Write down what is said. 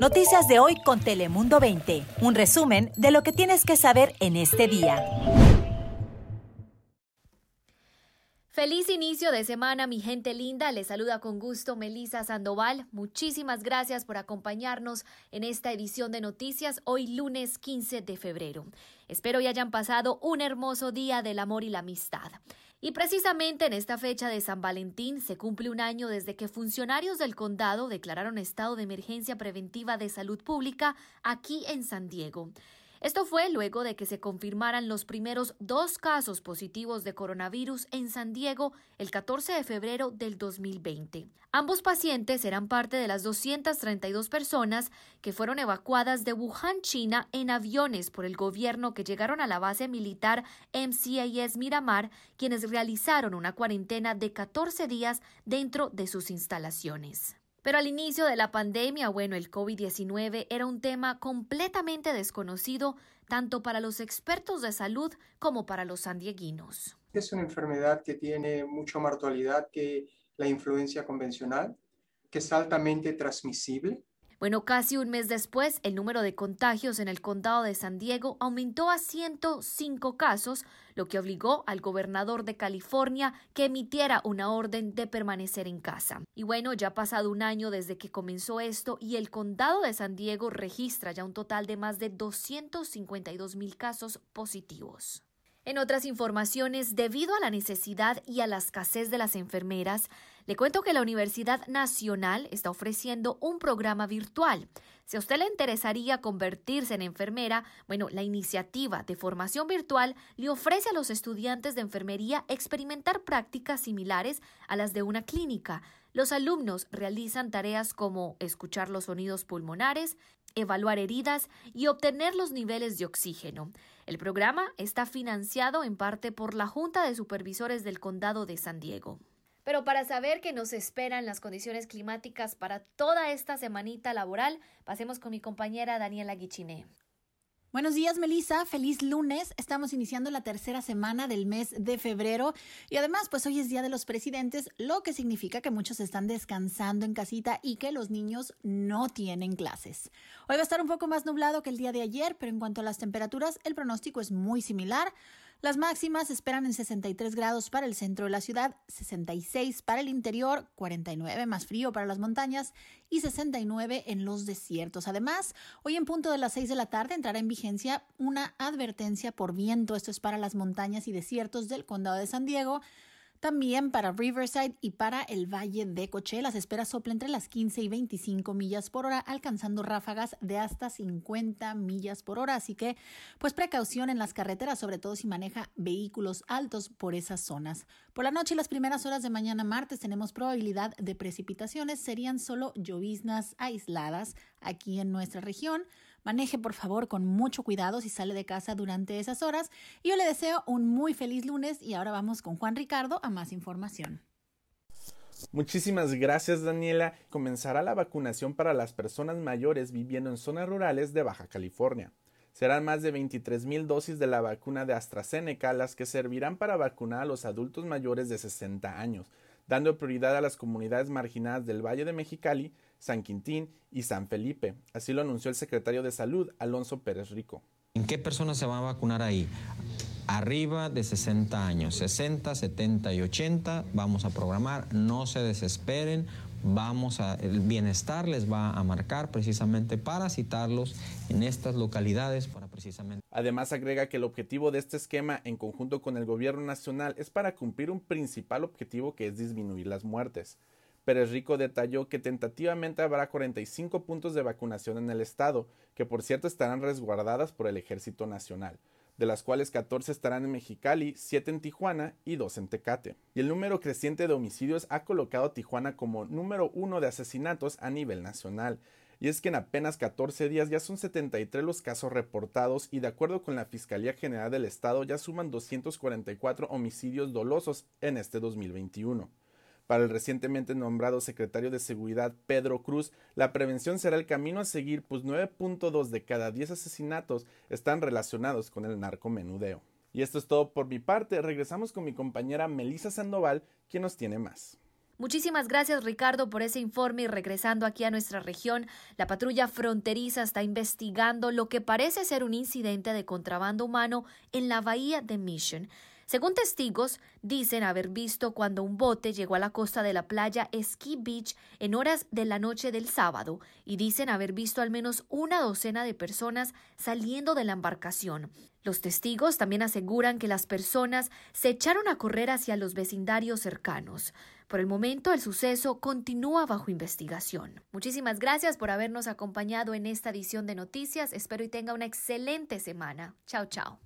Noticias de hoy con Telemundo 20. Un resumen de lo que tienes que saber en este día. Feliz inicio de semana, mi gente linda. Les saluda con gusto Melisa Sandoval. Muchísimas gracias por acompañarnos en esta edición de noticias hoy lunes 15 de febrero. Espero y hayan pasado un hermoso día del amor y la amistad. Y precisamente en esta fecha de San Valentín se cumple un año desde que funcionarios del condado declararon estado de emergencia preventiva de salud pública aquí en San Diego. Esto fue luego de que se confirmaran los primeros dos casos positivos de coronavirus en San Diego el 14 de febrero del 2020. Ambos pacientes eran parte de las 232 personas que fueron evacuadas de Wuhan, China, en aviones por el gobierno que llegaron a la base militar MCAS Miramar, quienes realizaron una cuarentena de 14 días dentro de sus instalaciones. Pero al inicio de la pandemia, bueno, el COVID-19 era un tema completamente desconocido tanto para los expertos de salud como para los sandieguinos. Es una enfermedad que tiene mucha mortalidad que la influencia convencional, que es altamente transmisible bueno, casi un mes después, el número de contagios en el condado de San Diego aumentó a 105 casos, lo que obligó al gobernador de California que emitiera una orden de permanecer en casa. Y bueno, ya ha pasado un año desde que comenzó esto y el condado de San Diego registra ya un total de más de 252 mil casos positivos. En otras informaciones, debido a la necesidad y a la escasez de las enfermeras, le cuento que la Universidad Nacional está ofreciendo un programa virtual. Si a usted le interesaría convertirse en enfermera, bueno, la iniciativa de formación virtual le ofrece a los estudiantes de enfermería experimentar prácticas similares a las de una clínica. Los alumnos realizan tareas como escuchar los sonidos pulmonares, evaluar heridas y obtener los niveles de oxígeno. El programa está financiado en parte por la Junta de Supervisores del Condado de San Diego. Pero para saber qué nos esperan las condiciones climáticas para toda esta semanita laboral, pasemos con mi compañera Daniela Guichiné. Buenos días, Melissa. Feliz lunes. Estamos iniciando la tercera semana del mes de febrero y además, pues hoy es Día de los Presidentes, lo que significa que muchos están descansando en casita y que los niños no tienen clases. Hoy va a estar un poco más nublado que el día de ayer, pero en cuanto a las temperaturas, el pronóstico es muy similar. Las máximas esperan en 63 grados para el centro de la ciudad, 66 para el interior, 49 más frío para las montañas y 69 en los desiertos. Además, hoy en punto de las 6 de la tarde entrará en vigencia una advertencia por viento. Esto es para las montañas y desiertos del condado de San Diego. También para Riverside y para el Valle de Coche, las esperas soplan entre las 15 y 25 millas por hora, alcanzando ráfagas de hasta 50 millas por hora. Así que, pues precaución en las carreteras, sobre todo si maneja vehículos altos por esas zonas. Por la noche y las primeras horas de mañana martes tenemos probabilidad de precipitaciones. Serían solo lloviznas aisladas aquí en nuestra región. Maneje por favor con mucho cuidado si sale de casa durante esas horas. Y yo le deseo un muy feliz lunes y ahora vamos con Juan Ricardo a más información. Muchísimas gracias Daniela. Comenzará la vacunación para las personas mayores viviendo en zonas rurales de Baja California. Serán más de 23 mil dosis de la vacuna de AstraZeneca las que servirán para vacunar a los adultos mayores de 60 años, dando prioridad a las comunidades marginadas del Valle de Mexicali, San Quintín y San Felipe. Así lo anunció el secretario de Salud, Alonso Pérez Rico. ¿En qué personas se va a vacunar ahí? Arriba de 60 años, 60, 70 y 80, vamos a programar, no se desesperen, vamos a, el bienestar les va a marcar precisamente para citarlos en estas localidades para precisamente. Además agrega que el objetivo de este esquema en conjunto con el gobierno nacional es para cumplir un principal objetivo que es disminuir las muertes. Pérez Rico detalló que tentativamente habrá 45 puntos de vacunación en el estado, que por cierto estarán resguardadas por el Ejército Nacional, de las cuales 14 estarán en Mexicali, 7 en Tijuana y 2 en Tecate. Y el número creciente de homicidios ha colocado a Tijuana como número uno de asesinatos a nivel nacional. Y es que en apenas 14 días ya son 73 los casos reportados y de acuerdo con la Fiscalía General del Estado ya suman 244 homicidios dolosos en este 2021. Para el recientemente nombrado secretario de Seguridad Pedro Cruz, la prevención será el camino a seguir, pues 9.2 de cada 10 asesinatos están relacionados con el narcomenudeo. Y esto es todo por mi parte. Regresamos con mi compañera Melisa Sandoval, quien nos tiene más. Muchísimas gracias Ricardo por ese informe y regresando aquí a nuestra región, la patrulla fronteriza está investigando lo que parece ser un incidente de contrabando humano en la bahía de Mission. Según testigos, dicen haber visto cuando un bote llegó a la costa de la playa Ski Beach en horas de la noche del sábado y dicen haber visto al menos una docena de personas saliendo de la embarcación. Los testigos también aseguran que las personas se echaron a correr hacia los vecindarios cercanos. Por el momento, el suceso continúa bajo investigación. Muchísimas gracias por habernos acompañado en esta edición de noticias. Espero y tenga una excelente semana. Chao, chao.